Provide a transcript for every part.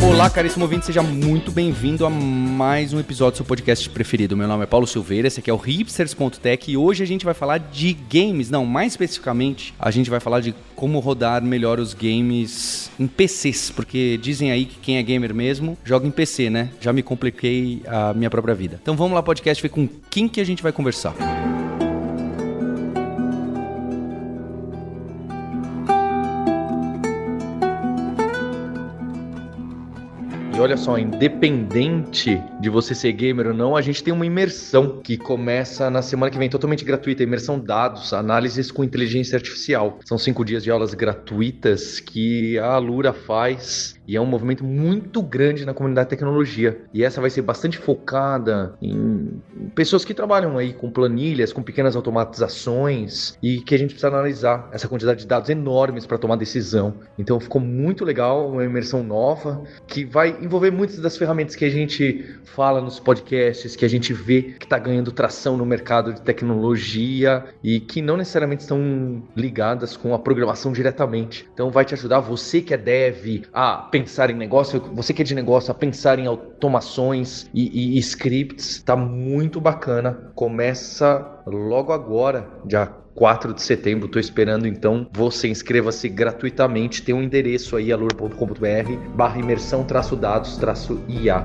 Olá, caríssimo ouvinte, seja muito bem-vindo a mais um episódio do seu podcast preferido. Meu nome é Paulo Silveira, esse aqui é o hipsters.tech e hoje a gente vai falar de games, não, mais especificamente, a gente vai falar de como rodar melhor os games em PCs, porque dizem aí que quem é gamer mesmo joga em PC, né? Já me compliquei a minha própria vida. Então vamos lá, podcast, ver com quem que a gente vai conversar. E olha só, independente de você ser gamer ou não, a gente tem uma imersão que começa na semana que vem, totalmente gratuita. Imersão dados, análises com inteligência artificial. São cinco dias de aulas gratuitas que a Alura faz e é um movimento muito grande na comunidade de tecnologia. E essa vai ser bastante focada em pessoas que trabalham aí com planilhas, com pequenas automatizações e que a gente precisa analisar essa quantidade de dados enormes para tomar decisão. Então ficou muito legal, uma imersão nova que vai envolver muitas das ferramentas que a gente fala nos podcasts, que a gente vê que está ganhando tração no mercado de tecnologia e que não necessariamente estão ligadas com a programação diretamente. Então vai te ajudar você que é dev a pensar em negócio, você que é de negócio, a pensar em automações e, e scripts, tá muito bacana. Começa logo agora, dia 4 de setembro. Estou esperando então você inscreva-se gratuitamente. Tem um endereço aí alur.com.br barra imersão traço dados traço IA.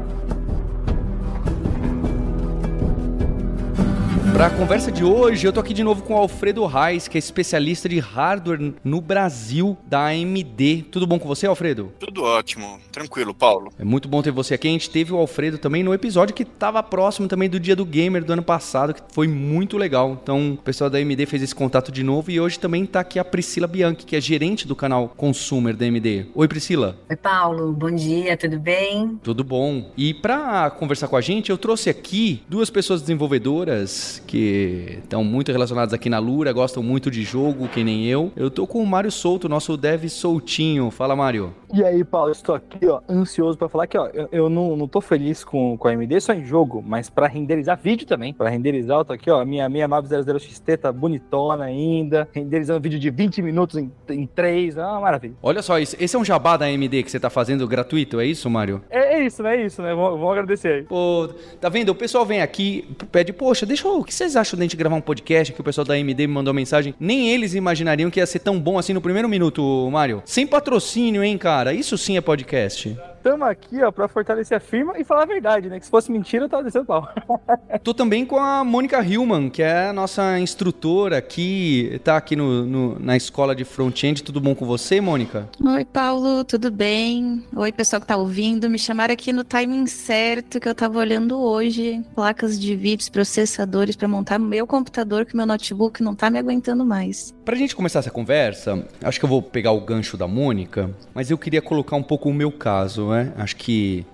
Para a conversa de hoje, eu tô aqui de novo com o Alfredo Reis, que é especialista de hardware no Brasil da AMD. Tudo bom com você, Alfredo? Tudo ótimo, tranquilo, Paulo. É muito bom ter você aqui. A gente teve o Alfredo também no episódio que estava próximo também do Dia do Gamer do ano passado, que foi muito legal. Então, o pessoal da AMD fez esse contato de novo e hoje também tá aqui a Priscila Bianchi, que é gerente do canal Consumer da AMD. Oi, Priscila. Oi, Paulo. Bom dia, tudo bem? Tudo bom. E para conversar com a gente, eu trouxe aqui duas pessoas desenvolvedoras que estão muito relacionados aqui na Lura, gostam muito de jogo, que nem eu. Eu tô com o Mário Souto, nosso dev soltinho. Fala, Mário. E aí, Paulo, estou aqui, ó, ansioso para falar que, ó, eu, eu, não, não tô feliz com, com a AMD só em jogo, mas para renderizar vídeo também. Para renderizar, eu tô aqui, ó, a minha 6900XT tá bonitona ainda, renderizando vídeo de 20 minutos em, em 3, ah, maravilha. Olha só, esse é um jabá da AMD que você tá fazendo gratuito, é isso, Mário? É, é isso, né? É isso, né? Vamos, agradecer aí. Pô, tá vendo? O pessoal vem aqui, pede, poxa, deixa eu, o que vocês acham da gente gravar um podcast que o pessoal da AMD me mandou mensagem? Nem eles imaginariam que ia ser tão bom assim no primeiro minuto, Mário. Sem patrocínio, hein, cara? Isso sim é podcast. Estamos aqui, ó, pra fortalecer a firma e falar a verdade, né? Que se fosse mentira, eu tava descendo pau. Tô também com a Mônica Hillman, que é a nossa instrutora aqui, tá aqui no, no na escola de front-end. Tudo bom com você, Mônica? Oi, Paulo, tudo bem? Oi, pessoal que tá ouvindo. Me chamaram aqui no timing certo, que eu tava olhando hoje placas de vídeos, processadores para montar meu computador, que meu notebook não tá me aguentando mais. Pra gente começar essa conversa, acho que eu vou pegar o gancho da Mônica, mas eu queria colocar um pouco o meu caso, né? Acho que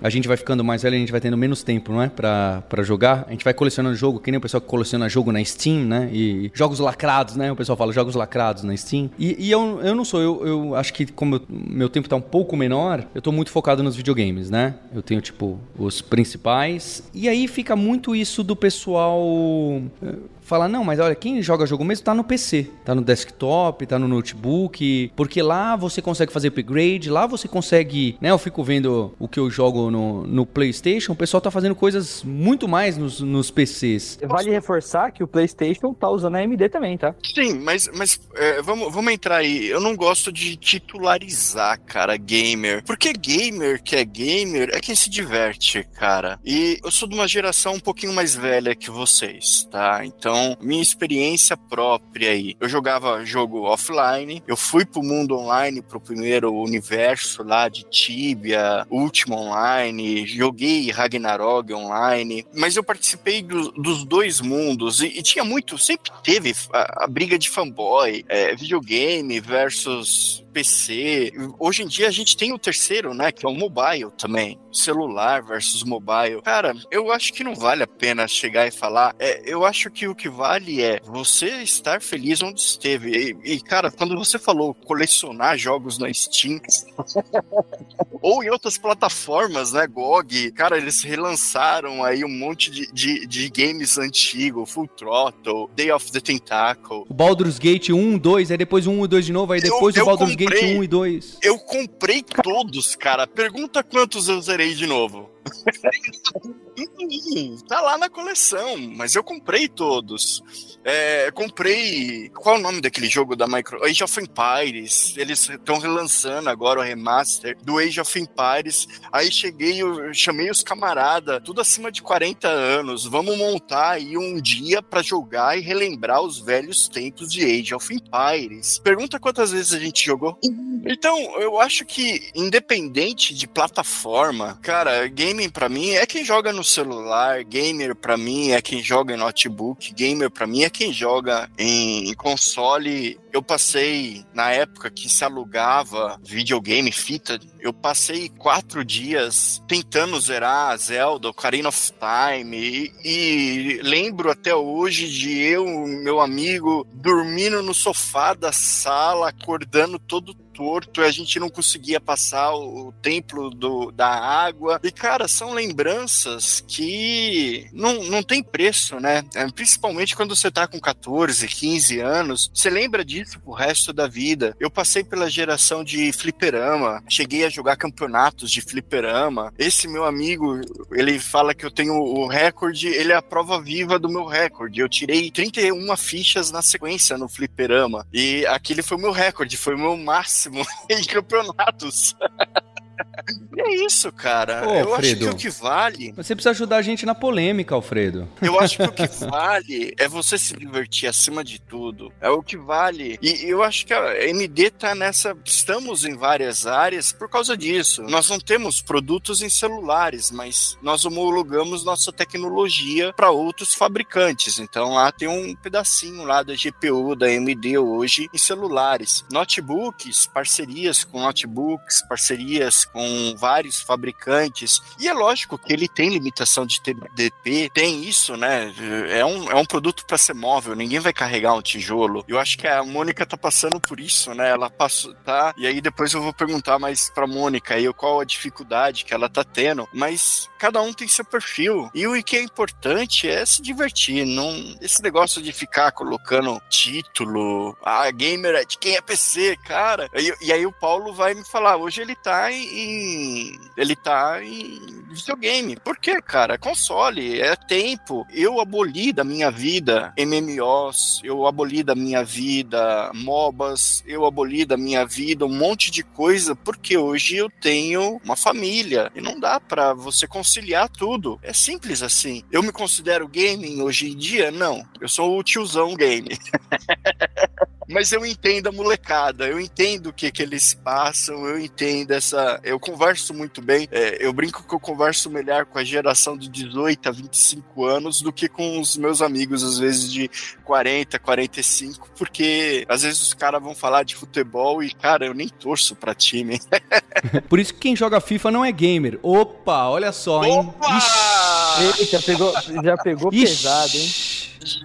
a gente vai ficando mais velho, a gente vai tendo menos tempo, não é? Pra, pra jogar. A gente vai colecionando jogo, que nem o pessoal que coleciona jogo na Steam, né? E jogos lacrados, né? O pessoal fala jogos lacrados na Steam. E, e eu, eu não sou, eu, eu acho que como eu, meu tempo tá um pouco menor, eu tô muito focado nos videogames, né? Eu tenho, tipo, os principais. E aí fica muito isso do pessoal falar, não, mas olha, quem joga jogo mesmo tá no PC, tá no desktop, tá no notebook, porque lá você consegue fazer upgrade, lá você consegue, né? Eu fico vendo o que eu jogo no, no PlayStation, o pessoal tá fazendo coisas muito mais nos, nos PCs. Vale reforçar que o PlayStation tá usando a AMD também, tá? Sim, mas, mas é, vamos, vamos entrar aí. Eu não gosto de titularizar, cara, gamer. Porque gamer que é gamer é quem se diverte, cara. E eu sou de uma geração um pouquinho mais velha que vocês, tá? Então então, minha experiência própria aí. Eu jogava jogo offline, eu fui pro mundo online, pro primeiro universo lá de Tibia, Ultima Online, joguei Ragnarok online, mas eu participei do, dos dois mundos e, e, tinha muito, sempre teve a, a briga de fanboy, é, videogame versus PC. Hoje em dia a gente tem o terceiro, né? Que é o mobile também. Celular versus mobile. Cara, eu acho que não vale a pena chegar e falar. É, eu acho que o que vale é você estar feliz onde esteve. E, e cara, quando você falou colecionar jogos na Steam ou em outras plataformas, né? GOG, cara, eles relançaram aí um monte de, de, de games antigos, Full Throttle, Day of the Tentacle. O Baldur's Gate 1, 2, aí depois 1 e 2 de novo, aí depois eu, o Baldur's comprei, Gate 1 e 2. Eu comprei todos, cara. Pergunta quantos eu zerei de novo. Tá lá na coleção, mas eu comprei todos. É, comprei. Qual é o nome daquele jogo da Micro? Age of Empires. Eles estão relançando agora o remaster do Age of Empires. Aí cheguei, eu chamei os camaradas, tudo acima de 40 anos. Vamos montar aí um dia para jogar e relembrar os velhos tempos de Age of Empires. Pergunta quantas vezes a gente jogou. Então, eu acho que, independente de plataforma, cara, gaming para mim é quem joga no celular, gamer para mim é quem joga em notebook, gamer para mim é quem joga em, em console. Eu passei, na época que se alugava videogame, fita, eu passei quatro dias tentando zerar Zelda, Ocarina of Time, e, e lembro até hoje de eu, meu amigo, dormindo no sofá da sala, acordando todo torto, a gente não conseguia passar o, o templo do, da água. E, cara, são lembranças que não, não tem preço, né? É, principalmente quando você tá com 14, 15 anos, você lembra disso isso pro resto da vida. Eu passei pela geração de fliperama, cheguei a jogar campeonatos de fliperama. Esse meu amigo, ele fala que eu tenho o recorde, ele é a prova viva do meu recorde. Eu tirei 31 fichas na sequência no fliperama. E aquele foi o meu recorde, foi o meu máximo em campeonatos. É isso, cara. Ô, eu Alfredo, acho que o que vale. Você precisa ajudar a gente na polêmica, Alfredo. Eu acho que o que vale é você se divertir acima de tudo. É o que vale. E eu acho que a MD tá nessa. Estamos em várias áreas por causa disso. Nós não temos produtos em celulares, mas nós homologamos nossa tecnologia para outros fabricantes. Então lá tem um pedacinho lá da GPU da AMD hoje em celulares. Notebooks, parcerias com notebooks, parcerias com vários fabricantes. E é lógico que ele tem limitação de TDP, tem isso, né? É um, é um produto para ser móvel, ninguém vai carregar um tijolo. Eu acho que a Mônica tá passando por isso, né? Ela passou, tá? E aí depois eu vou perguntar mais pra Mônica aí qual a dificuldade que ela tá tendo. Mas cada um tem seu perfil. E o que é importante é se divertir. Não, esse negócio de ficar colocando título, ah, gamer é de quem é PC, cara. E, e aí o Paulo vai me falar, hoje ele tá em. Ele tá em videogame. Por quê, cara? É console, é tempo. Eu aboli da minha vida MMOs, eu aboli da minha vida MOBAs, eu aboli da minha vida um monte de coisa, porque hoje eu tenho uma família e não dá para você conciliar tudo. É simples assim. Eu me considero gaming hoje em dia? Não. Eu sou o tiozão game. mas eu entendo a molecada, eu entendo o que, que eles passam, eu entendo essa. Eu converso muito bem, é, eu brinco que eu converso melhor com a geração de 18 a 25 anos do que com os meus amigos, às vezes de 40, 45, porque às vezes os caras vão falar de futebol e, cara, eu nem torço pra time. Por isso que quem joga FIFA não é gamer. Opa, olha só, hein? Opa! Eita, pegou, já pegou Ixi. pesado, hein?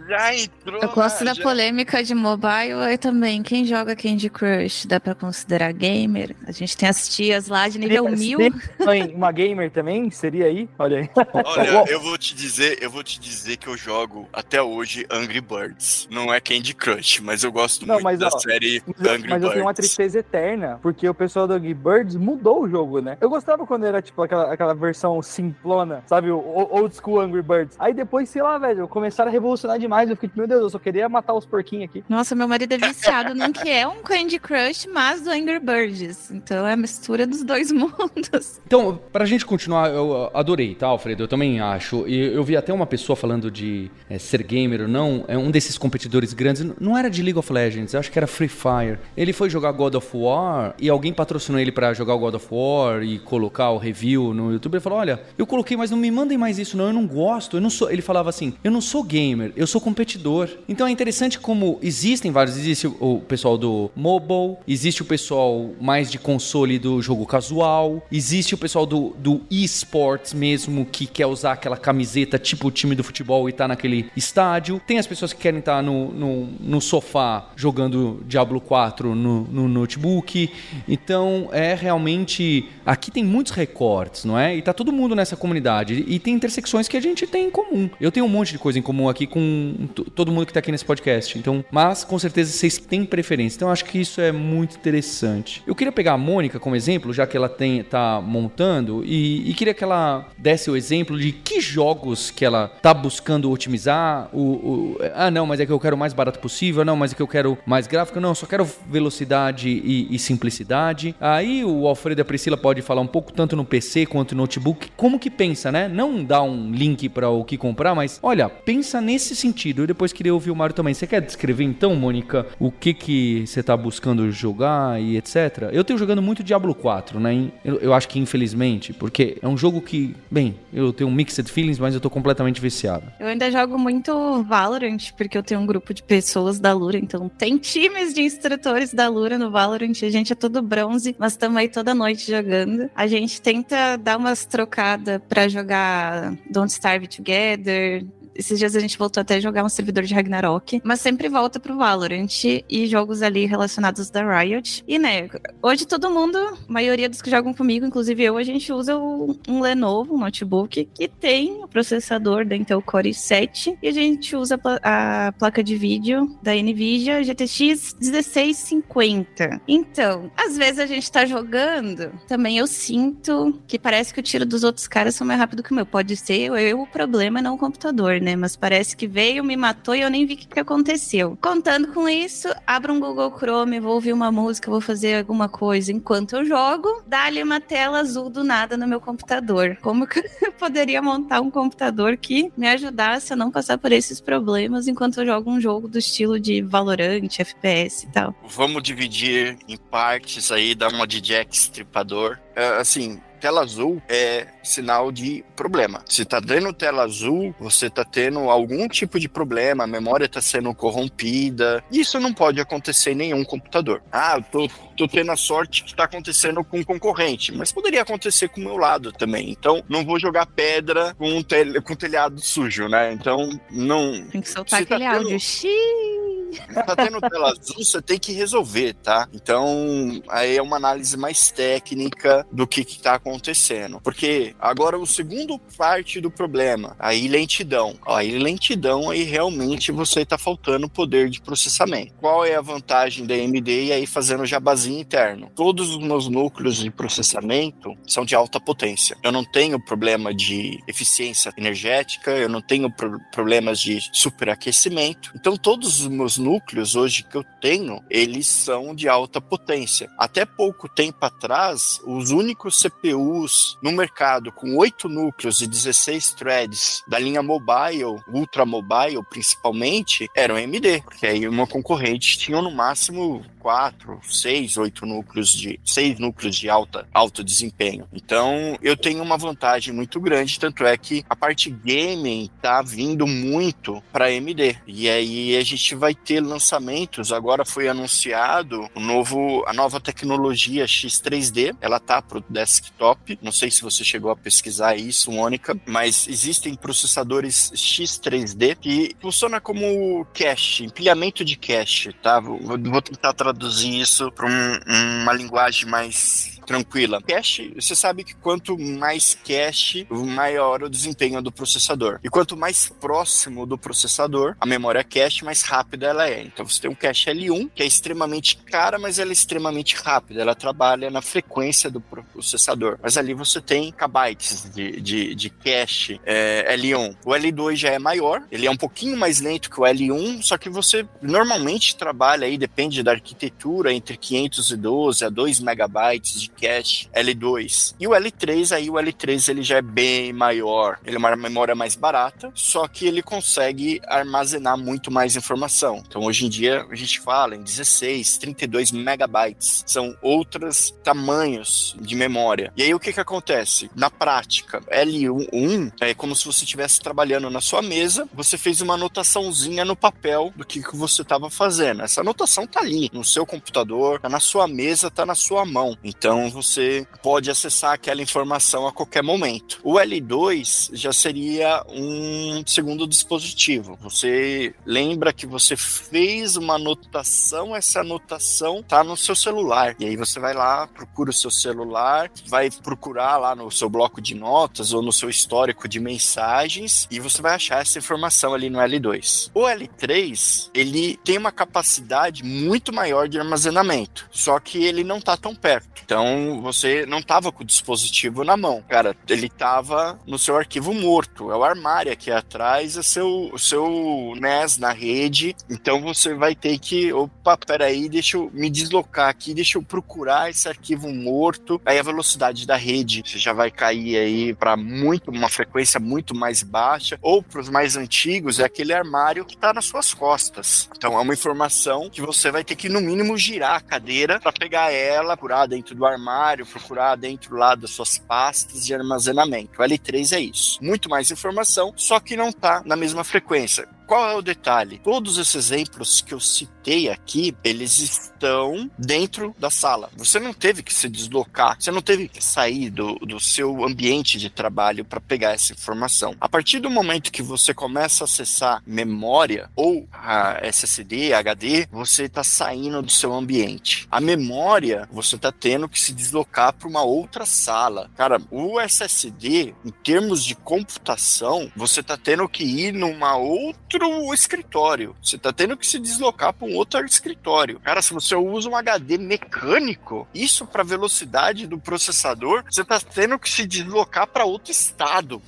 Já entrou. Eu gosto na- da já- polêmica de mobile e também. Quem joga Candy Crush dá pra considerar gamer? A gente tem as tias lá de nível Se mil. mãe, uma gamer também seria aí? Olha aí. Olha, eu vou te dizer, eu vou te dizer que eu jogo até hoje Angry Birds. Não é Candy Crush, mas eu gosto Não, muito mas, da ó, série Mas, eu- Angry mas eu tenho uma Birds. tristeza eterna, porque o pessoal do Angry Birds mudou o jogo, né? Eu gostava quando era, tipo, aquela, aquela versão simplona, sabe? O o- old school Angry Birds. Aí depois, sei lá, velho, começaram a revolucionar demais. Eu fiquei, meu Deus, eu só queria matar os porquinhos aqui. Nossa, meu marido é viciado num que é um Candy Crush, mas do Angry Birds. Então é a mistura dos dois mundos. Então, pra gente continuar, eu adorei, tá, Alfredo? Eu também acho. E eu vi até uma pessoa falando de é, ser gamer ou não. É um desses competidores grandes. Não era de League of Legends, eu acho que era Free Fire. Ele foi jogar God of War e alguém patrocinou ele pra jogar o God of War e colocar o review no YouTube. Ele falou: Olha, eu coloquei, mas não me mandem mais isso, não. Eu não gosto. Eu não sou. Ele falava assim: Eu não sou gamer. Eu sou competidor. Então é interessante como existem vários. Existe o pessoal do mobile, existe o pessoal mais de console do jogo casual, existe o pessoal do, do esports mesmo, que quer usar aquela camiseta tipo o time do futebol e tá naquele estádio. Tem as pessoas que querem estar tá no, no, no, sofá jogando Diablo 4 no, no notebook. Então é realmente. Aqui tem muitos recortes, não é? E tá todo mundo nessa comunidade. E tem intersecções que a gente tem em comum. Eu tenho um monte de coisa em comum aqui com todo mundo que tá aqui nesse podcast. Então, mas com certeza vocês têm preferência. Então, acho que isso é muito interessante. Eu queria pegar a Mônica como exemplo, já que ela tem, tá montando, e, e queria que ela desse o exemplo de que jogos que ela tá buscando otimizar. O, o, ah, não, mas é que eu quero o mais barato possível. Não, mas é que eu quero mais gráfico. Não, só quero velocidade e, e simplicidade. Aí o Alfredo e a Priscila pode falar um pouco tanto no PC quanto no notebook. Como que pensa, né? Não dá um link para o que comprar, mas olha, pensa nesse sentido. Eu depois queria ouvir o Mário também. Você quer descrever então, Mônica, o que que você tá buscando jogar e etc? Eu tenho jogando muito Diablo 4, né? Eu, eu acho que infelizmente, porque é um jogo que, bem, eu tenho um mixed feelings, mas eu tô completamente viciado. Eu ainda jogo muito Valorant, porque eu tenho um grupo de pessoas da Lura, então tem times de instrutores da Lura no Valorant, a gente é todo bronze, mas aí toda noite jogando. A gente tenta dar umas trocadas para jogar Don't Starve Together, esses dias a gente voltou até a jogar um servidor de Ragnarok, mas sempre volta pro Valorant e jogos ali relacionados da Riot. E, né, hoje todo mundo, a maioria dos que jogam comigo, inclusive eu, a gente usa um Lenovo, um notebook, que tem o processador da Intel Core i7 e a gente usa a placa de vídeo da NVIDIA GTX 1650. Então, às vezes a gente tá jogando, também eu sinto que parece que o tiro dos outros caras são mais rápido que o meu. Pode ser eu o problema, não o computador, né? Mas parece que veio, me matou e eu nem vi o que, que aconteceu. Contando com isso, abro um Google Chrome, vou ouvir uma música, vou fazer alguma coisa enquanto eu jogo, dá-lhe uma tela azul do nada no meu computador. Como que eu poderia montar um computador que me ajudasse a não passar por esses problemas enquanto eu jogo um jogo do estilo de Valorant, FPS e tal? Vamos dividir em partes aí, dar uma de Jack Stripador. É, assim, tela azul é sinal de problema. Se tá dando tela azul, você tá tendo algum tipo de problema, a memória tá sendo corrompida. Isso não pode acontecer em nenhum computador. Ah, eu tô, tô tendo a sorte que tá acontecendo com um concorrente, mas poderia acontecer com o meu lado também. Então, não vou jogar pedra com, um tel com telhado sujo, né? Então, não. Tem que soltar aquele tá tendo... áudio. Xiii tá tendo tela azul, você tem que resolver, tá? Então, aí é uma análise mais técnica do que, que tá acontecendo. Porque agora o segundo parte do problema, aí lentidão. Aí lentidão, aí realmente você tá faltando poder de processamento. Qual é a vantagem da AMD e aí fazendo jabazinho interno? Todos os meus núcleos de processamento são de alta potência. Eu não tenho problema de eficiência energética, eu não tenho pro problemas de superaquecimento. Então, todos os meus núcleos hoje que eu tenho, eles são de alta potência. Até pouco tempo atrás, os únicos CPUs no mercado com 8 núcleos e 16 threads da linha mobile, ultra mobile principalmente, eram AMD, porque aí uma concorrente tinha no máximo quatro, seis, oito núcleos de seis núcleos de alta alto desempenho. Então eu tenho uma vantagem muito grande, tanto é que a parte gaming tá vindo muito para AMD. E aí a gente vai ter lançamentos. Agora foi anunciado o novo a nova tecnologia X3D. Ela tá pro desktop. Não sei se você chegou a pesquisar isso, Mônica, mas existem processadores X3D que funciona como cache, empilhamento de cache, tá? Vou, vou tentar traduzir traduzir isso para um, uma linguagem mais tranquila. Cache, você sabe que quanto mais cache, maior o desempenho do processador. E quanto mais próximo do processador, a memória cache, mais rápida ela é. Então você tem um cache L1, que é extremamente cara, mas ela é extremamente rápida. Ela trabalha na frequência do processador. Mas ali você tem kbytes de, de, de cache é, L1. O L2 já é maior, ele é um pouquinho mais lento que o L1, só que você normalmente trabalha aí, depende da arquitetura, entre 512 a 2 megabytes de cache L2. E o L3, aí o L3 ele já é bem maior, ele é uma memória mais barata, só que ele consegue armazenar muito mais informação. Então hoje em dia a gente fala em 16, 32 megabytes. São outros tamanhos de memória. E aí o que que acontece? Na prática, L1 é como se você estivesse trabalhando na sua mesa, você fez uma anotaçãozinha no papel do que, que você estava fazendo. Essa anotação tá ali no seu computador, tá na sua mesa, tá na sua mão. Então você pode acessar aquela informação a qualquer momento. O L2 já seria um segundo dispositivo. Você lembra que você fez uma anotação, essa anotação tá no seu celular. E aí você vai lá, procura o seu celular, vai procurar lá no seu bloco de notas ou no seu histórico de mensagens e você vai achar essa informação ali no L2. O L3, ele tem uma capacidade muito maior de armazenamento, só que ele não tá tão perto. Então você não tava com o dispositivo na mão. Cara, ele tava no seu arquivo morto. É o armário aqui atrás, é seu, o seu NES na rede. Então você vai ter que. Opa, peraí, deixa eu me deslocar aqui, deixa eu procurar esse arquivo morto. Aí a velocidade da rede você já vai cair aí para muito, uma frequência muito mais baixa. Ou para os mais antigos, é aquele armário que tá nas suas costas. Então é uma informação que você vai ter que, no mínimo, girar a cadeira para pegar ela, procurar dentro do armário, procurar dentro lá das suas pastas de armazenamento. O L3 é isso. Muito mais informação, só que não tá na mesma frequência. Qual é o detalhe? Todos esses exemplos que eu citei aqui, eles estão dentro da sala. Você não teve que se deslocar, você não teve que sair do, do seu ambiente de trabalho para pegar essa informação. A partir do momento que você começa a acessar memória ou SSD, HD, você está saindo do seu ambiente. A memória, você está tendo que se deslocar para uma outra sala. Cara, o SSD, em termos de computação, você está tendo que ir numa outra outro escritório. Você tá tendo que se deslocar para um outro escritório. Cara, se você usa um HD mecânico, isso para velocidade do processador, você tá tendo que se deslocar para outro estado.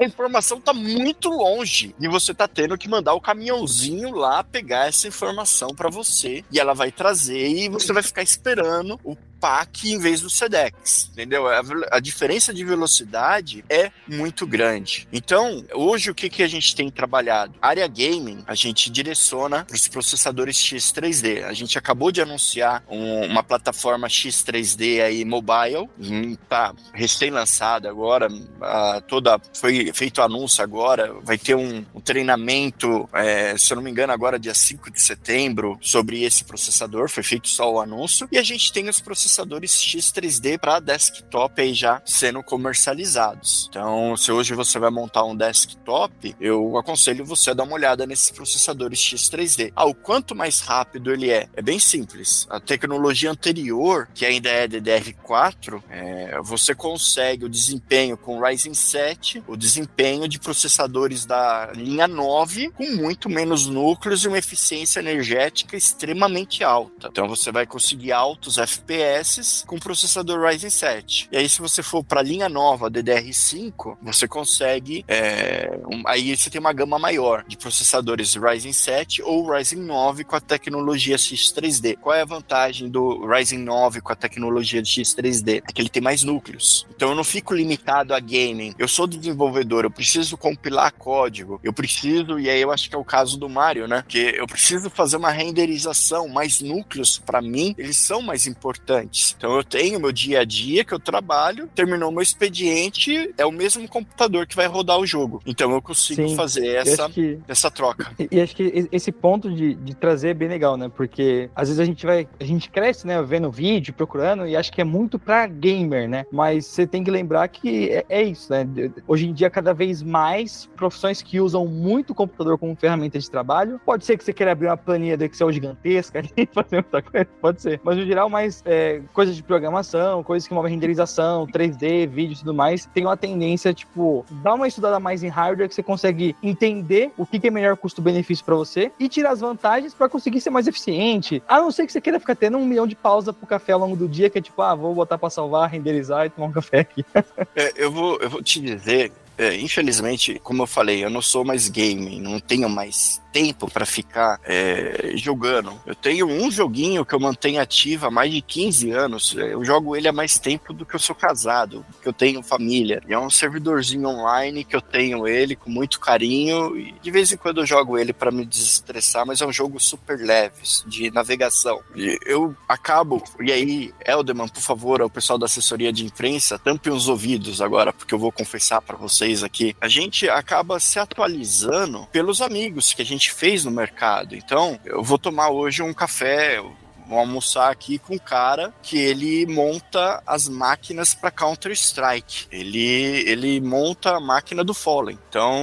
a informação tá muito longe e você tá tendo que mandar o caminhãozinho lá pegar essa informação para você e ela vai trazer e você vai ficar esperando o PAC em vez do SEDEX, entendeu? A, a, diferença de velocidade é muito grande. Então, hoje o que, que a gente tem trabalhado? área gaming, a gente direciona os processadores X3D. A gente acabou de anunciar um, uma plataforma X3D aí mobile, hum, tá recém-lançada agora, a, toda foi feito anúncio agora, vai ter um, um treinamento, é, se eu não me engano, agora dia 5 de setembro, sobre esse processador, foi feito só o anúncio, e a gente tem os processadores processadores X3D para desktop aí já sendo comercializados. Então, se hoje você vai montar um desktop, eu aconselho você a dar uma olhada nesses processadores X3D. Ah, o quanto mais rápido ele é? É bem simples. A tecnologia anterior, que ainda é DDR4, é, você consegue o desempenho com Ryzen 7, o desempenho de processadores da linha 9 com muito menos núcleos e uma eficiência energética extremamente alta. Então você vai conseguir altos FPS FPS com processador Ryzen 7. E aí, se você for para a linha nova DDR5, você consegue. É, um, aí você tem uma gama maior de processadores Ryzen 7 ou Ryzen 9 com a tecnologia X3D. Qual é a vantagem do Ryzen 9 com a tecnologia de X3D? É que ele tem mais núcleos. Então eu não fico limitado a gaming. Eu sou desenvolvedor, eu preciso compilar código, eu preciso, e aí eu acho que é o caso do Mario, né? Que eu preciso fazer uma renderização, mais núcleos para mim, eles são mais importantes antes. Então eu tenho meu dia a dia que eu trabalho, terminou meu expediente, é o mesmo computador que vai rodar o jogo. Então eu consigo Sim, fazer essa, que, essa troca. E, e, acho que esse ponto de, de trazer é bem legal, né? Porque às vezes a gente vai, a gente cresce, né, vendo vídeo, procurando, e acho que é muito pra gamer, né? Mas você tem que lembrar que é, é isso, né? Hoje em dia, cada vez mais profissões que usam muito o computador como ferramenta de trabalho. Pode ser que você queira abrir uma planilha do Excel gigantesca e fazer muita coisa, pode ser. Mas no geral, mais é, coisas de programação, coisas que envolvem renderização, 3D, vídeo e tudo mais, tem uma tendência, tipo, dar uma estudada mais em hardware que você consegue entender o que, é melhor custo-benefício para você e tirar as vantagens para conseguir ser mais eficiente. A não ser que você queira ficar tendo um milhão de pausa pro café ao longo do dia, que é tipo, ah, vou botar para salvar, renderizar e tomar um café aqui. é, eu, vou, eu vou te dizer é, infelizmente, como eu falei, eu não sou mais gaming, não tenho mais tempo para ficar é, jogando. Eu tenho um joguinho que eu mantenho ativo há mais de 15 anos. Eu jogo ele há mais tempo do que eu sou casado, que eu tenho família. E é um servidorzinho online que eu tenho ele com muito carinho e de vez em quando eu jogo ele para me desestressar, mas é um jogo super leve de navegação. E eu acabo, e aí, Elderman, por favor, ao pessoal da assessoria de imprensa, tampe os ouvidos agora, porque eu vou confessar para vocês aqui. A gente acaba se atualizando pelos amigos que a gente fez no mercado. Então, eu vou tomar hoje um café, vou almoçar aqui com um cara que ele monta as máquinas para Counter Strike. Ele ele monta a máquina do Fallen. Então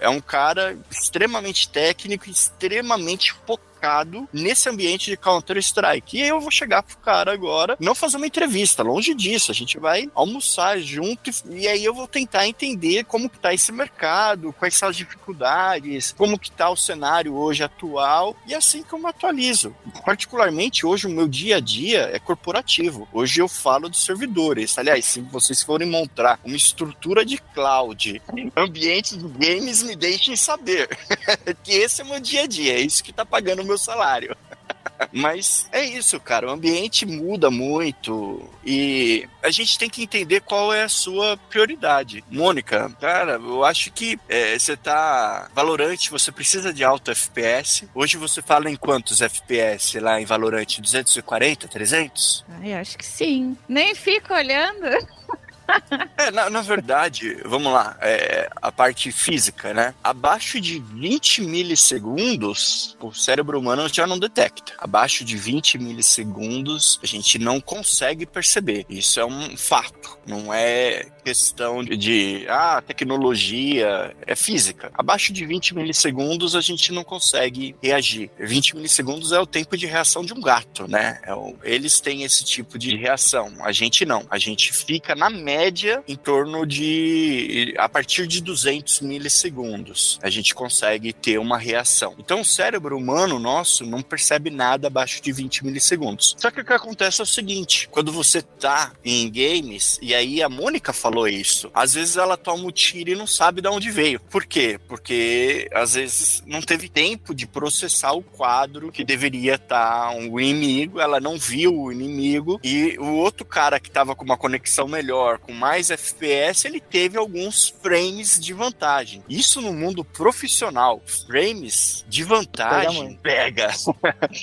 é um cara extremamente técnico, extremamente focado focado nesse ambiente de Counter-Strike. E eu vou chegar pro cara agora, não fazer uma entrevista, longe disso, a gente vai almoçar junto e aí eu vou tentar entender como que tá esse mercado, quais são as dificuldades, como que tá o cenário hoje atual e assim que eu me atualizo. Particularmente hoje o meu dia a dia é corporativo. Hoje eu falo dos servidores. Aliás, se vocês forem montar uma estrutura de cloud, ambiente de games, me deixem saber. que esse é o meu dia a dia, é isso que tá pagando o meu meu salário. Mas é isso, cara. O ambiente muda muito e a gente tem que entender qual é a sua prioridade. Mônica, cara, eu acho que é, você tá valorante, você precisa de alto FPS. Hoje você fala em quantos FPS lá em Valorante? 240, 300? Ai, acho que sim. Nem fico olhando. É, na, na, verdade, vamos lá, é, a parte física, né? Abaixo de 20 milissegundos, o cérebro humano já não detecta. Abaixo de 20 milissegundos, a gente não consegue perceber. Isso é um fato, não é questão de, de ah, tecnologia, é física. Abaixo de 20 milissegundos, a gente não consegue reagir. 20 milissegundos é o tempo de reação de um gato, né? É o, eles têm esse tipo de reação, a gente não. A gente fica na média em torno de a partir de 200 milissegundos a gente consegue ter uma reação. Então o cérebro humano nosso não percebe nada abaixo de 20 milissegundos. Só que o que acontece é o seguinte, quando você tá em games e aí a Mônica falou isso, às vezes ela toma o tiro e não sabe de onde veio. Por quê? Porque às vezes não teve tempo de processar o quadro que deveria estar tá um inimigo, ela não viu o inimigo e o outro cara que estava com uma conexão melhor, com mais FPS, ele teve alguns frames de vantagem. Isso no mundo profissional, frames de vantagem pega.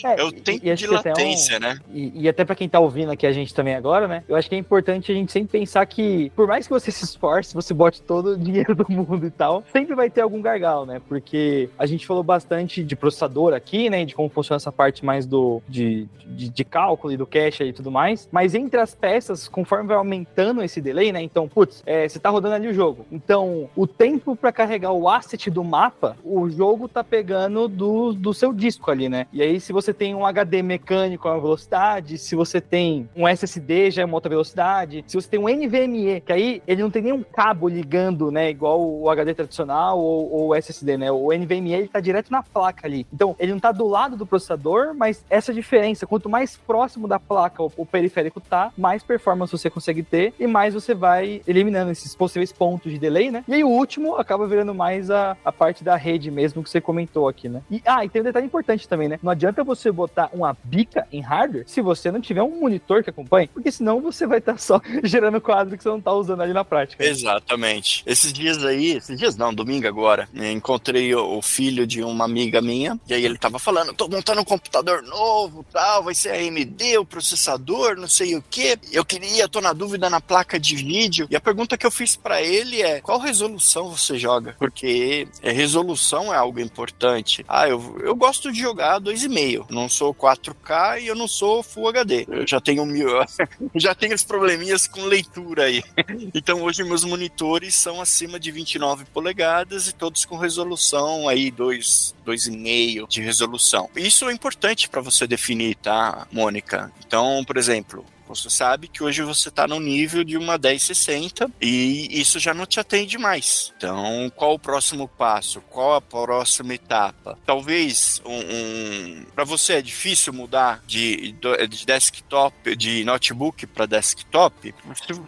É, é o tempo de latência, um... né? E, e até para quem tá ouvindo aqui a gente também agora, né? Eu acho que é importante a gente sempre pensar que, por mais que você se esforce, você bote todo o dinheiro do mundo e tal, sempre vai ter algum gargalo, né? Porque a gente falou bastante de processador aqui, né? De como funciona essa parte mais do de, de, de cálculo e do cache e tudo mais. Mas entre as peças, conforme vai aumentando esse delay, né? Então, putz, é, você tá rodando ali o jogo. Então, o tempo para carregar o asset do mapa, o jogo tá pegando do, do seu disco ali, né? E aí, se você tem um HD mecânico, é uma velocidade, se você tem um SSD, já é uma outra velocidade, se você tem um NVMe, que aí ele não tem nenhum cabo ligando, né? Igual o HD tradicional ou, o SSD, né? O NVMe ele tá direto na placa ali. Então, ele não tá do lado do processador, mas essa diferença, quanto mais próximo da placa o, o periférico tá, mais performance você consegue ter e mais você vai eliminando esses possíveis pontos de delay, né? E aí o último acaba virando mais a, a parte da rede mesmo que você comentou aqui, né? E, ah, e tem um detalhe importante também, né? Não adianta você botar uma bica em hardware se você não tiver um monitor que acompanhe, porque senão você vai estar tá só gerando quadro que você não tá usando na prática. Exatamente. Esses dias aí, esses dias não, domingo agora, encontrei o filho de uma amiga minha, e aí ele tava falando, tô montando um computador novo, tal, vai ser AMD, o processador, não sei o que. Eu queria, tô na dúvida na placa de vídeo vídeo. E a pergunta que eu fiz para ele é: qual resolução você joga? Porque é, resolução é algo importante. Ah, eu, eu gosto de jogar 2,5. Não sou 4K e eu não sou Full HD. Eu já tenho mil. já tenho os probleminhas com leitura aí. Então hoje meus monitores são acima de 29 polegadas e todos com resolução aí 2,5 de resolução. Isso é importante para você definir, tá, Mônica? Então, por exemplo, Você sabe que hoje você está no nível de uma 1060 e isso já não te atende mais. Então, qual o próximo passo? Qual a próxima etapa? Talvez um, um para você é difícil mudar de, de desktop, de notebook para desktop.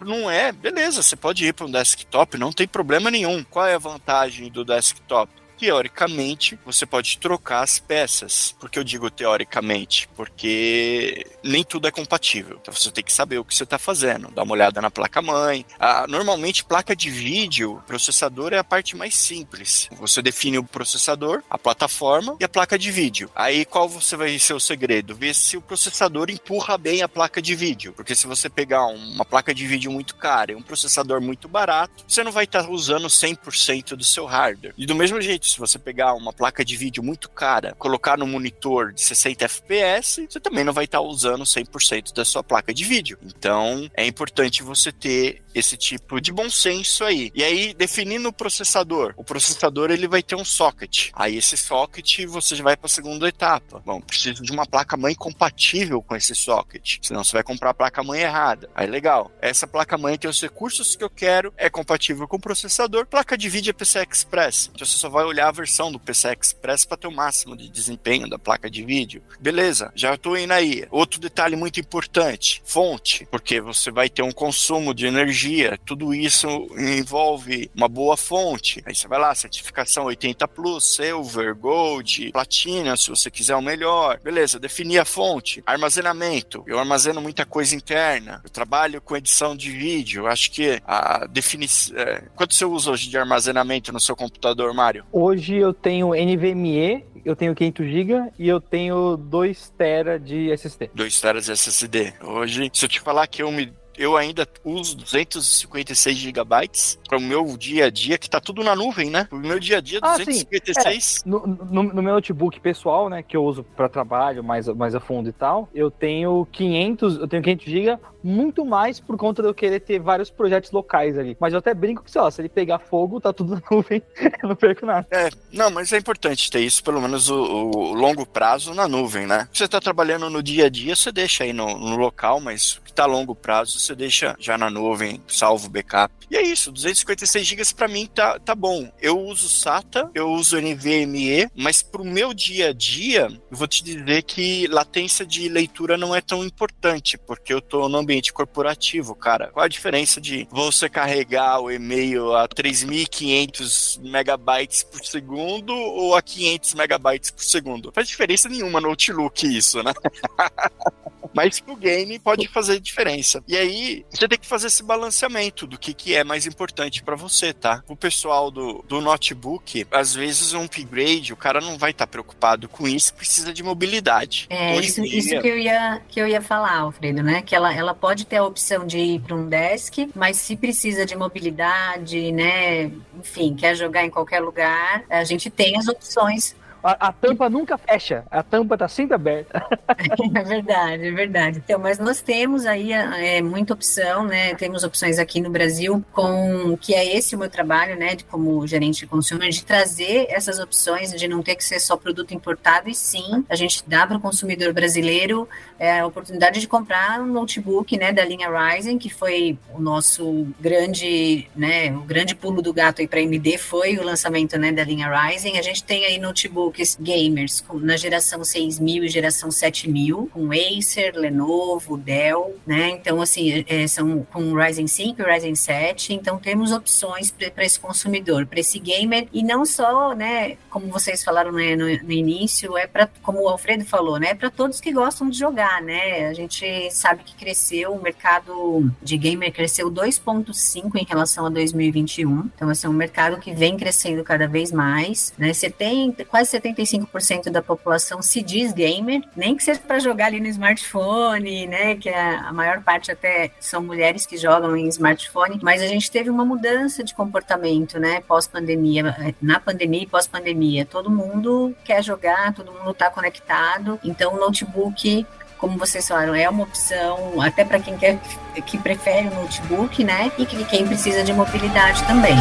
Não é, beleza, você pode ir para um desktop, não tem problema nenhum. Qual é a vantagem do desktop? Teoricamente, você pode trocar as peças. Por que eu digo teoricamente? Porque nem tudo é compatível. Então você tem que saber o que você está fazendo. Dá uma olhada na placa-mãe. Ah, normalmente, placa de vídeo, processador é a parte mais simples. Você define o processador, a plataforma e a placa de vídeo. Aí qual você vai ser o segredo? Ver se o processador empurra bem a placa de vídeo. Porque se você pegar uma placa de vídeo muito cara e um processador muito barato, você não vai estar tá usando 100% do seu hardware. E do mesmo jeito, se você pegar uma placa de vídeo muito cara, colocar no monitor de 60 FPS, você também não vai estar usando 100% da sua placa de vídeo. Então, é importante você ter esse tipo de bom senso aí. E aí, definindo o processador, o processador ele vai ter um socket. Aí esse socket você já vai para a segunda etapa. Bom, preciso de uma placa-mãe compatível com esse socket, senão você vai comprar a placa-mãe errada. Aí legal, essa placa-mãe tem os recursos que eu quero, é compatível com o processador, placa de vídeo é PCI Express. Então você só vai olhar a versão do PCI Express para ter o máximo de desempenho da placa de vídeo. Beleza, já estou indo aí. Outro detalhe muito importante, fonte, porque você vai ter um consumo de energia tudo isso envolve uma boa fonte. Aí você vai lá, certificação 80 Plus, Silver, Gold, Platina, se você quiser o melhor. Beleza, definir a fonte. Armazenamento. Eu armazeno muita coisa interna. Eu trabalho com edição de vídeo. Acho que a definição. É... Quanto você usa hoje de armazenamento no seu computador, Mário? Hoje eu tenho NVMe, eu tenho 500 GB e eu tenho 2 TB de SSD. 2 TB de SSD. Hoje, se eu te falar que eu me eu ainda uso 256 gigabytes para o meu dia a dia, que tá tudo na nuvem, né? O meu dia a dia, 256. Ah, é. no, no, no, meu notebook pessoal, né, que eu uso para trabalho mais, mais a fundo e tal, eu tenho 500, eu tenho 500 GB, muito mais por conta de eu querer ter vários projetos locais ali. Mas eu até brinco que, sei lá, se ele pegar fogo, tá tudo na nuvem, eu não perco nada. É, não, mas é importante ter isso, pelo menos o, o longo prazo na nuvem, né? Você tá trabalhando no dia a dia, você deixa aí no, no local, mas que tá a longo prazo, você deixa já na nuvem, salvo backup. E é isso, 256 GB para mim tá, tá bom. Eu uso SATA, eu uso NVMe, mas pro meu dia a dia, eu vou te dizer que latência de leitura não é tão importante, porque eu tô no ambiente corporativo, cara. Qual a diferença de você carregar o e-mail a 3.500 megabytes por segundo ou a 500 megabytes por segundo? Faz diferença nenhuma no Outlook isso, né? Mas pro game pode fazer diferença. E aí, você tem que fazer esse balanceamento do que, que é mais importante para você, tá? O pessoal do, do notebook, às vezes um upgrade, o cara não vai estar tá preocupado com isso, precisa de mobilidade. É, isso, dia... isso que, eu ia, que eu ia falar, Alfredo, né? Que ela, ela pode ter a opção de ir para um desk, mas se precisa de mobilidade, né? Enfim, quer jogar em qualquer lugar, a gente tem as opções a, a, tampa nunca fecha, a tampa tá sempre aberta. é verdade, é verdade. Então, mas nós temos aí é, muita opção, né? Temos opções aqui no Brasil com que é esse o meu trabalho, né? De, como gerente de consumo, de trazer essas opções, de não ter que ser só produto importado, e sim a gente dá para o consumidor brasileiro é, a oportunidade de comprar um notebook, né? Da linha Ryzen, que foi o nosso grande, né? O grande pulo do gato aí para AMD foi o lançamento, né? Da linha Ryzen. A gente tem aí notebook notebooks gamers na geração 6000 e geração 7000, com Acer, Lenovo, Dell, né? Então, assim, é, são com Ryzen 5 e Ryzen 7. Então, temos opções para esse consumidor, para esse gamer. E não só, né, como vocês falaram né, no, no, início, é para, como o Alfredo falou, né? É para todos que gostam de jogar, né? A gente sabe que cresceu, o mercado de gamer cresceu 2,5 em relação a 2021. Então, assim, é um mercado que vem crescendo cada vez mais, né? 70, quase 75% da população se diz gamer, nem que seja para jogar ali no smartphone, né? Que a, a maior parte até são mulheres que jogam em smartphone, mas a gente teve uma mudança de comportamento, né? Pós-pandemia, na pandemia e pós-pandemia. Todo mundo quer jogar, todo mundo está conectado, então o notebook como vocês falaram, é uma opção até para quem quer que prefere o notebook, né? E que quem precisa de mobilidade também.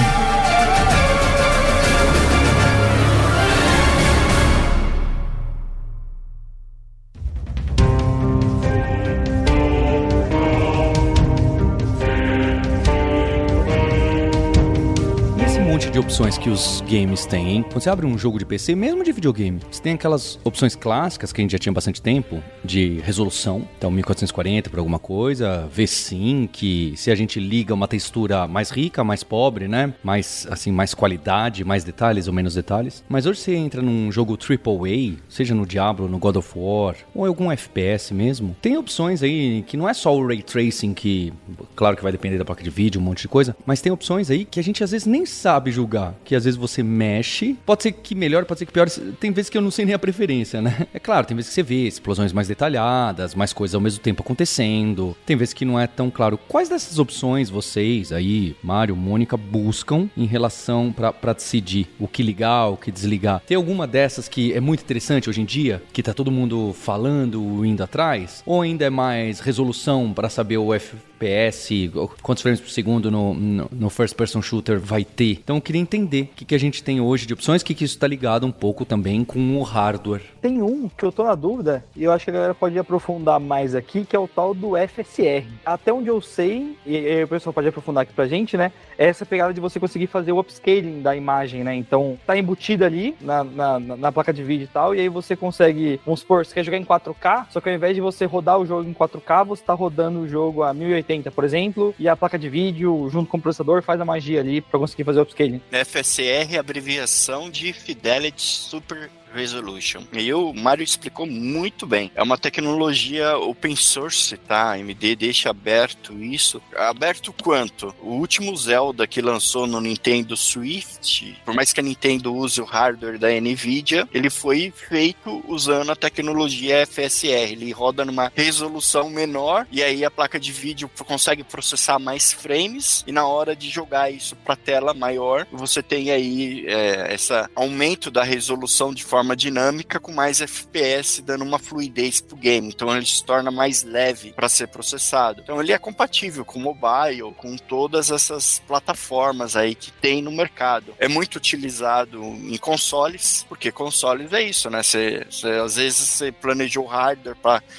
De opções que os games têm, hein? Quando você abre um jogo de PC, mesmo de videogame, você tem aquelas opções clássicas que a gente já tinha bastante tempo, de resolução, então 1440 por alguma coisa, V-Sync, se a gente liga uma textura mais rica, mais pobre, né? Mais, assim, mais qualidade, mais detalhes ou menos detalhes. Mas hoje você entra num jogo AAA, seja no Diablo, no God of War, ou algum FPS mesmo, tem opções aí que não é só o Ray Tracing, que claro que vai depender da placa de vídeo, um monte de coisa, mas tem opções aí que a gente às vezes nem sabe julgar, que às vezes você mexe, pode ser que melhor, pode ser que pior, tem vezes que eu não sei nem a preferência, né? É claro, tem vezes que você vê explosões mais detalhadas, mais coisas ao mesmo tempo acontecendo, tem vezes que não é tão claro. Quais dessas opções vocês aí, Mário, Mônica, buscam em relação para decidir o que ligar, o que desligar? Tem alguma dessas que é muito interessante hoje em dia, que tá todo mundo falando, indo atrás? Ou ainda é mais resolução para saber o FPS, quantos frames por segundo no, no, no first person shooter vai ter? Então eu queria entender o que, que a gente tem hoje de opções, que, que isso está ligado um pouco também com o hardware. Tem um que eu tô na dúvida e eu acho que a galera pode aprofundar mais aqui, que é o tal do FSR. Até onde eu sei, e, e o pessoal pode aprofundar aqui pra gente, né? É essa pegada de você conseguir fazer o upscaling da imagem, né? Então tá embutida ali na, na, na placa de vídeo e tal, e aí você consegue, vamos supor, você quer jogar em 4K, só que ao invés de você rodar o jogo em 4K, você tá rodando o jogo a 1080, por exemplo, e a placa de vídeo, junto com o processador, faz a magia ali para conseguir fazer o upscaling. FSR abreviação de Fidelity Super Resolution. E o Mário explicou muito bem. É uma tecnologia open source, tá? A AMD deixa aberto isso. Aberto quanto? O último Zelda que lançou no Nintendo Switch, por mais que a Nintendo use o hardware da Nvidia, ele foi feito usando a tecnologia FSR. Ele roda numa resolução menor e aí a placa de vídeo consegue processar mais frames e na hora de jogar isso para tela maior, você tem aí é, esse aumento da resolução de forma forma dinâmica com mais FPS, dando uma fluidez pro game. Então ele se torna mais leve para ser processado. Então ele é compatível com mobile, com todas essas plataformas aí que tem no mercado. É muito utilizado em consoles, porque consoles é isso, né? Você, às vezes você planejou hardware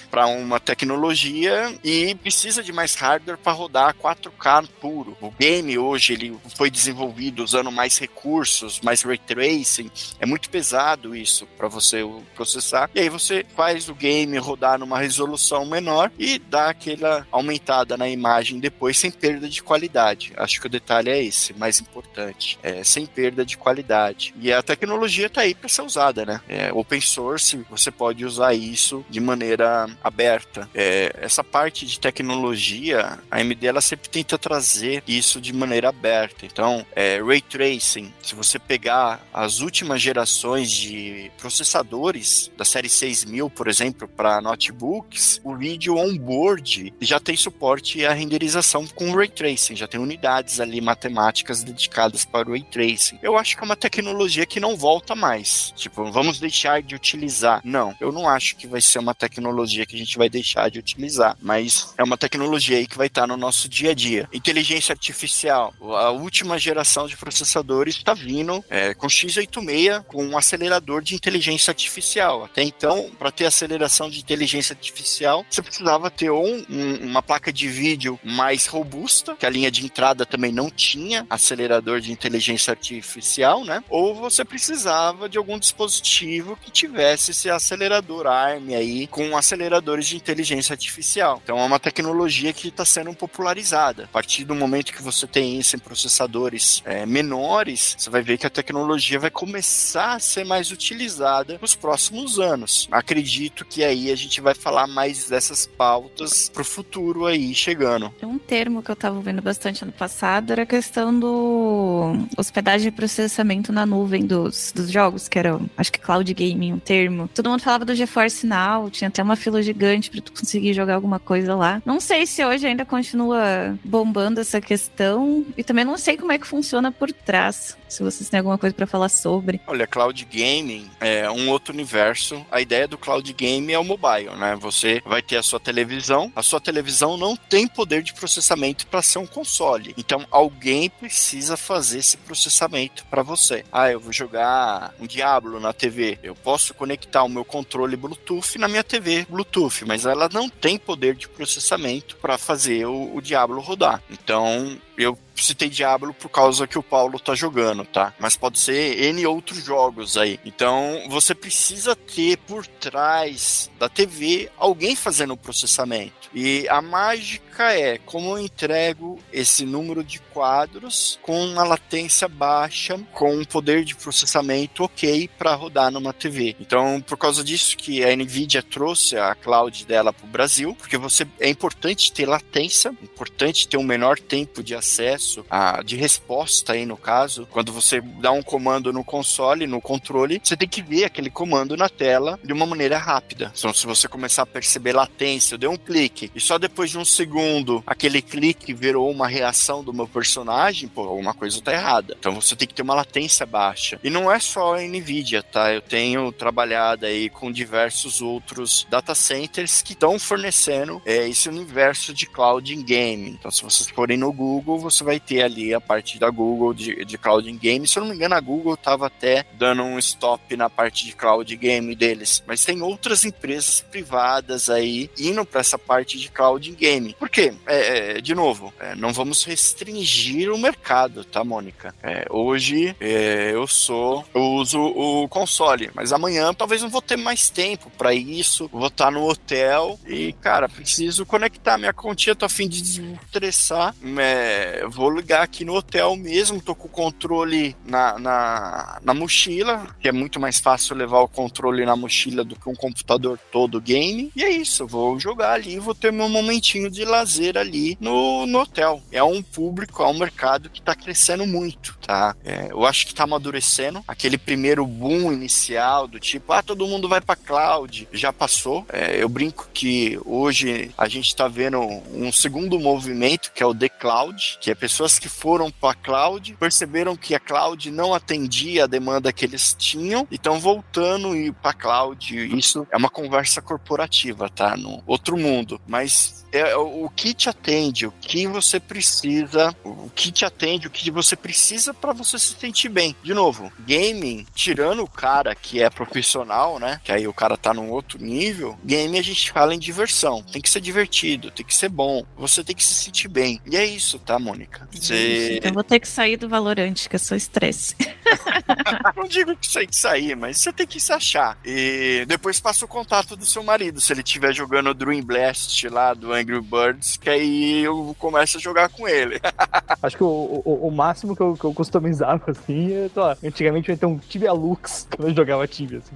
para uma tecnologia e precisa de mais hardware para rodar 4K puro. O game hoje ele foi desenvolvido usando mais recursos, mais ray tracing. É muito pesado isso isso para você processar. E aí você faz o game rodar numa resolução menor e dá aquela aumentada na imagem depois sem perda de qualidade. Acho que o detalhe é esse, mais importante. É, sem perda de qualidade. E a tecnologia tá aí para ser usada, né? É, open source, você pode usar isso de maneira aberta. É, essa parte de tecnologia, a AMD ela sempre tenta trazer isso de maneira aberta. Então, é, ray tracing, se você pegar as últimas gerações de processadores da série 6000, por exemplo, para notebooks, o vídeo on-board já tem suporte à renderização com Ray Tracing, já tem unidades ali matemáticas dedicadas para o Ray Tracing. Eu acho que é uma tecnologia que não volta mais. Tipo, vamos deixar de utilizar. Não, eu não acho que vai ser uma tecnologia que a gente vai deixar de utilizar, mas é uma tecnologia aí que vai estar no nosso dia a dia. Inteligência artificial, a última geração de processadores está vindo é, com x86, com um acelerador de inteligência artificial. Até então, para ter aceleração de inteligência artificial, você precisava ter um, uma placa de vídeo mais robusta, que a linha de entrada também não tinha acelerador de inteligência artificial, né? Ou você precisava de algum dispositivo que tivesse esse acelerador ARM aí com aceleradores de inteligência artificial. Então é uma tecnologia que está sendo popularizada. A partir do momento que você tem isso em processadores é, menores, você vai ver que a tecnologia vai começar a ser mais utilizada utilizada nos próximos anos. Acredito que aí a gente vai falar mais dessas pautas pro futuro aí chegando. Um termo que eu tava vendo bastante ano passado era a questão do hospedagem e processamento na nuvem dos, dos jogos, que era, acho que cloud gaming, um termo. Todo mundo falava do GeForce Now, tinha até uma fila gigante para tu conseguir jogar alguma coisa lá. Não sei se hoje ainda continua bombando essa questão e também não sei como é que funciona por trás. Se vocês têm alguma coisa para falar sobre. Olha, cloud gaming é um outro universo. A ideia do cloud game é o mobile, né? Você vai ter a sua televisão, a sua televisão não tem poder de processamento para ser um console. Então alguém precisa fazer esse processamento para você. Ah, eu vou jogar um Diablo na TV. Eu posso conectar o meu controle Bluetooth na minha TV Bluetooth, mas ela não tem poder de processamento para fazer o, o Diablo rodar. Então Eu citei Diablo por causa que o Paulo tá jogando, tá? Mas pode ser N outros jogos aí. Então, você precisa ter por trás da TV alguém fazendo o processamento. E a mágica é como eu entrego esse número de quadros com uma latência baixa, com um poder de processamento ok para rodar numa TV. Então, por causa disso que a Nvidia trouxe a cloud dela para o Brasil, porque você é importante ter latência, importante ter um menor tempo de acesso, a, de resposta aí no caso, quando você dá um comando no console, no controle, você tem que ver aquele comando na tela de uma maneira rápida. Então, se você começar a perceber latência, eu dei um clique e só depois de um segundo aquele clique virou uma reação do meu personagem, pô, alguma coisa tá errada. Então você tem que ter uma latência baixa. E não é só a Nvidia, tá? Eu tenho trabalhado aí com diversos outros data centers que estão fornecendo é, esse universo de cloud in game. Então, se vocês forem no Google, você vai ter ali a parte da Google de, de cloud in game. Se eu não me engano, a Google estava até dando um stop na parte de cloud game deles. Mas tem outras empresas privadas aí indo para essa parte de cloud game. Por quê? É, é, de novo, é, não vamos restringir o mercado, tá, Mônica? É, hoje é, eu sou, eu uso o console, mas amanhã talvez não vou ter mais tempo para isso. Vou estar no hotel e, cara, preciso conectar minha continha, tô a fim de desestressar. É, vou ligar aqui no hotel mesmo, tô com o controle na, na, na mochila, que é muito mais fácil levar o controle na mochila do que um computador todo game. E é isso, vou jogar ali, vou ter meu momentinho de lazer ali no, no hotel. É um público, é um mercado que tá crescendo muito, tá? É, eu acho que tá amadurecendo. Aquele primeiro boom inicial do tipo, ah, todo mundo vai pra cloud, já passou. É, eu brinco que hoje a gente tá vendo um segundo movimento, que é o The Cloud, que é pessoas que foram pra cloud, perceberam que a cloud não atendia a demanda que eles tinham e estão voltando e para cloud. Isso é uma conversa corporativa, tá? No outro mundo. Mas é o que te atende, o que você precisa, o que te atende, o que você precisa para você se sentir bem. De novo, gaming, tirando o cara que é profissional, né? Que aí o cara tá num outro nível, game a gente fala em diversão. Tem que ser divertido, tem que ser bom. Você tem que se sentir bem. E é isso, tá, Mônica? Você... Eu vou ter que sair do Valorante, que é só estresse. Não digo que você tem que sair, mas você tem que se achar. E depois passa o contato do seu marido, se ele estiver jogando Dream Blast lá do Angry Birds, que aí eu começo a jogar com ele. Acho que o, o, o máximo que eu, que eu customizava, assim, é, lá, antigamente eu ia ter um Tibia Lux quando eu jogava Tibia, assim.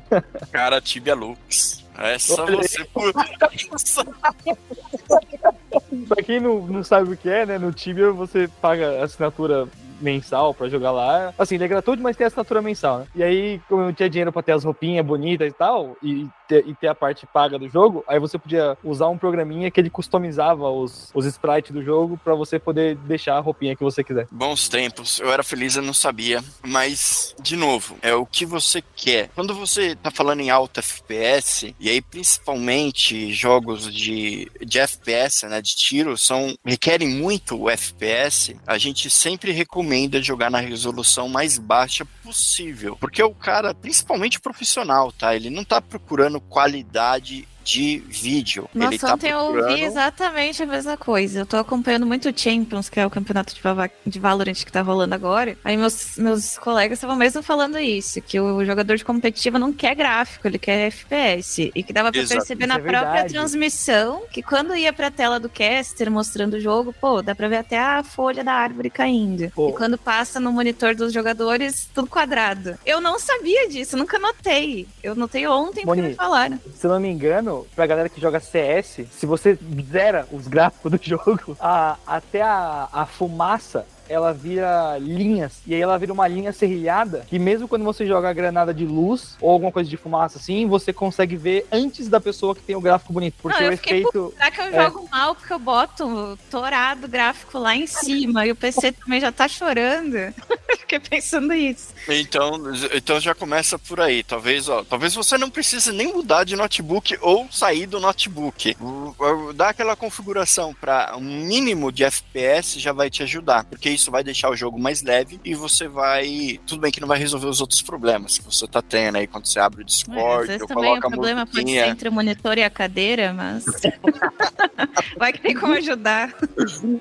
Cara, Tibia Lux. Essa Olha você. pra quem não, não sabe o que é, né? No Tibia você paga assinatura mensal pra jogar lá. Assim, ele é gratuito, mas tem assinatura mensal, né? E aí, como eu tinha dinheiro pra ter as roupinhas bonitas e tal, e ter, e ter a parte paga do jogo, aí você podia usar um programinha que ele customizava os, os sprites do jogo pra você poder deixar a roupinha que você quiser. Bons tempos. Eu era feliz, eu não sabia. Mas, de novo, é o que você quer. Quando você tá falando em alta FPS, e aí principalmente jogos de, de FPS, né, de tiro, são requerem muito o FPS, a gente sempre recomenda jogar na resolução mais baixa possível. Porque o cara, principalmente profissional, tá? Ele não tá procurando qualidade de vídeo. Nossa, ele tá ontem eu procurando... ouvi exatamente a mesma coisa. Eu tô acompanhando muito o Champions, que é o campeonato de, Vava- de Valorant que tá rolando agora. Aí meus, meus colegas estavam mesmo falando isso, que o jogador de competitiva não quer gráfico, ele quer FPS. E que dava pra Exato. perceber Isso na é própria verdade. transmissão que quando ia pra tela do caster mostrando o jogo, pô, dá pra ver até a folha da árvore caindo. Pô. E quando passa no monitor dos jogadores, tudo quadrado. Eu não sabia disso, nunca notei. Eu notei ontem porque Moni, me falaram. Se eu não me engano, pra galera que joga CS, se você zera os gráficos do jogo, a- até a, a fumaça ela vira linhas, e aí ela vira uma linha serrilhada, que mesmo quando você joga a granada de luz ou alguma coisa de fumaça assim, você consegue ver antes da pessoa que tem o gráfico bonito, porque Não, o eu fiquei efeito... Será que eu É. jogo mal porque eu boto torado o gráfico lá em cima e o PC também já tá chorando? fiquei pensando isso. Então, então já começa por aí. Talvez, ó, talvez você não precise nem mudar de notebook ou sair do notebook. Dar aquela configuração para um mínimo de FPS já vai te ajudar, porque isso vai deixar o jogo mais leve e você vai. Tudo bem que não vai resolver os outros problemas que você tá tendo aí quando você abre o Discord. É, vezes também o problema pode ser entre o monitor e a cadeira, mas. vai que tem como ajudar.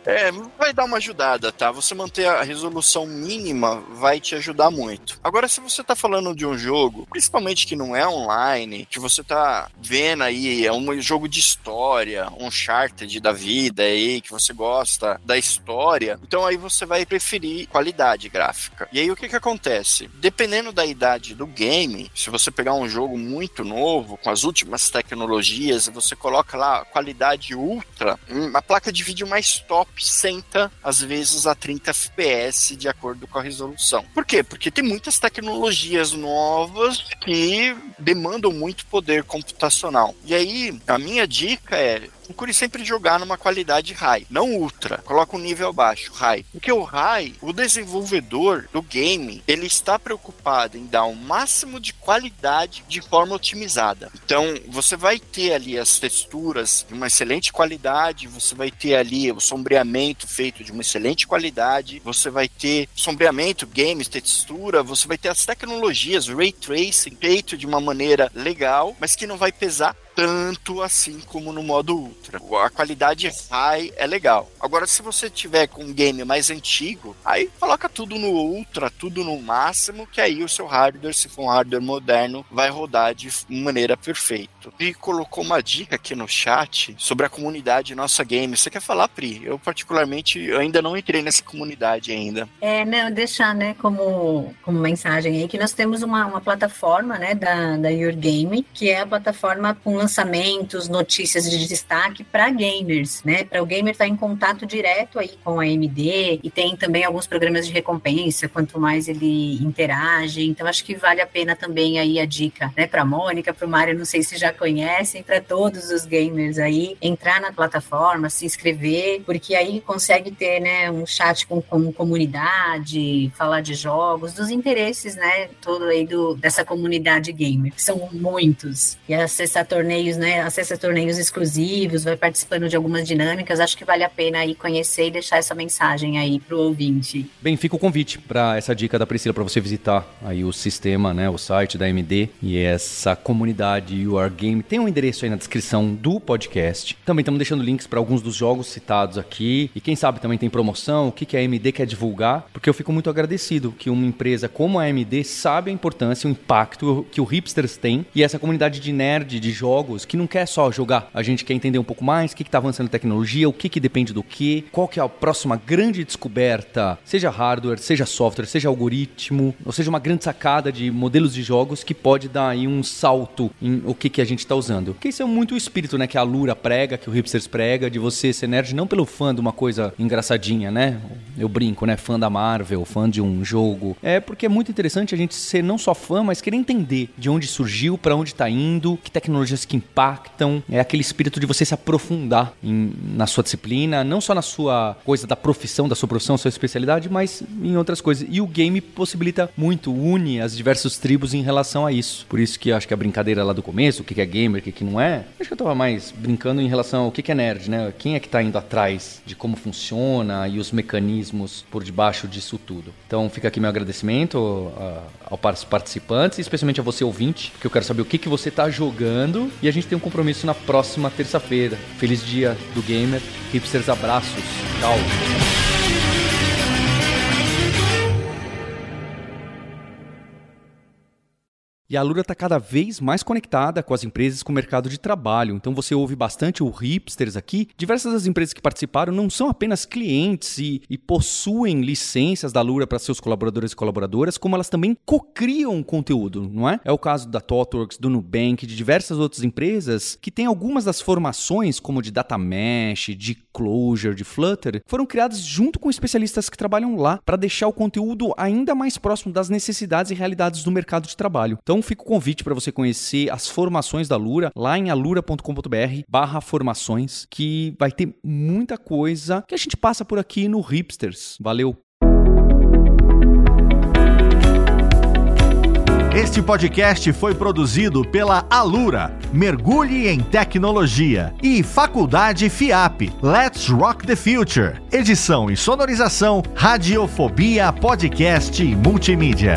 É, vai dar uma ajudada, tá? Você manter a resolução mínima vai te ajudar muito. Agora, se você tá falando de um jogo, principalmente que não é online, que você tá vendo aí, é um jogo de história, um charted da vida aí, que você gosta da história, então aí você vai preferir qualidade gráfica. E aí o que que acontece? Dependendo da idade do game, se você pegar um jogo muito novo, com as últimas tecnologias, você coloca lá qualidade ultra, a placa de vídeo mais top senta às vezes a 30 FPS de acordo com a resolução. Por quê? Porque tem muitas tecnologias novas que demandam muito poder computacional. E aí, a minha dica é procure sempre jogar numa qualidade high, não ultra. Coloca um nível baixo, high. Porque o high, o desenvolvedor do game, ele está preocupado em dar o um máximo de qualidade de forma otimizada. Então, você vai ter ali as texturas de uma excelente qualidade, você vai ter ali o sombreamento feito de uma excelente qualidade, você vai ter sombreamento, games, textura, você vai ter as tecnologias, ray tracing feito de uma maneira legal, mas que não vai pesar tanto assim como no modo Ultra. A qualidade high é legal. Agora, se você tiver com um game mais antigo, aí coloca tudo no Ultra, tudo no máximo, que aí o seu hardware, se for um hardware moderno, vai rodar de maneira perfeita. Pri colocou uma dica aqui no chat sobre a comunidade Nossa Game. Você quer falar, Pri? Eu, particularmente, ainda não entrei nessa comunidade ainda. É, não, deixar, né, como, como mensagem aí, que nós temos uma, uma plataforma, né, da, da Your Game, que é a plataforma com lançamentos, notícias de destaque para gamers, né? Para o gamer estar tá em contato direto aí com a AMD e tem também alguns programas de recompensa, quanto mais ele interage. Então acho que vale a pena também aí a dica, né, para Mônica, para o Mário, não sei se já conhecem, para todos os gamers aí entrar na plataforma, se inscrever, porque aí consegue ter, né, um chat com, com comunidade, falar de jogos, dos interesses, né, todo aí do dessa comunidade gamer, que são muitos. E acessar torneios torneios, né? Acessa torneios exclusivos, vai participando de algumas dinâmicas. Acho que vale a pena aí conhecer e deixar essa mensagem aí pro ouvinte. Bem, fica o convite para essa dica da Priscila para você visitar aí o sistema, né? O site da AMD e essa comunidade UR Game. Tem um endereço aí na descrição do podcast. Também estamos deixando links para alguns dos jogos citados aqui. E quem sabe também tem promoção, o que, que a AMD quer divulgar, porque eu fico muito agradecido que uma empresa como a AMD sabe a importância, o impacto que o Hipsters tem e essa comunidade de nerd de jogos jogos que não quer só jogar. A gente quer entender um pouco mais o que está avançando em tecnologia, o que, que depende do que, qual que é a próxima grande descoberta, seja hardware, seja software, seja algoritmo, ou seja uma grande sacada de modelos de jogos que pode dar aí um salto em o que, que a gente está usando. Porque isso é muito o espírito né, que a Lura prega, que o Hipsters prega, de você ser nerd não pelo fã de uma coisa engraçadinha, né? Eu brinco, né? Fã da Marvel, fã de um jogo. É porque é muito interessante a gente ser não só fã, mas querer entender de onde surgiu, para onde está indo, que tecnologias que impactam. É aquele espírito de você se aprofundar em, na sua disciplina, não só na sua coisa da profissão, da sua profissão, sua especialidade, mas em outras coisas. E o game possibilita muito, une as diversas tribos em relação a isso. Por isso que acho que a brincadeira lá do começo, o que é gamer, o que não é, acho que eu tava mais brincando em relação ao que é nerd, né? Quem é que tá indo atrás de como funciona e os mecanismos por debaixo disso tudo. Então fica aqui meu agradecimento uh, aos participantes, especialmente a você ouvinte, porque eu quero saber o que, que você tá jogando e a gente tem um compromisso na próxima terça-feira. Feliz dia do gamer. Hipsters, abraços. Tchau. E a Lura está cada vez mais conectada com as empresas com o mercado de trabalho. Então você ouve bastante o Hipsters aqui. Diversas das empresas que participaram não são apenas clientes e, e possuem licenças da Lura para seus colaboradores e colaboradoras, como elas também cocriam conteúdo, não é? É o caso da ThoughtWorks, do Nubank, de diversas outras empresas que têm algumas das formações, como de Data Mesh, de Clojure, de Flutter, foram criadas junto com especialistas que trabalham lá para deixar o conteúdo ainda mais próximo das necessidades e realidades do mercado de trabalho. Então, então fica o convite para você conhecer as formações da Lura lá em alura.com.br barra formações, que vai ter muita coisa que a gente passa por aqui no Hipsters. Valeu! Este podcast foi produzido pela Alura, Mergulhe em Tecnologia, e Faculdade FIAP, Let's Rock the Future. Edição e sonorização, Radiofobia Podcast e Multimídia.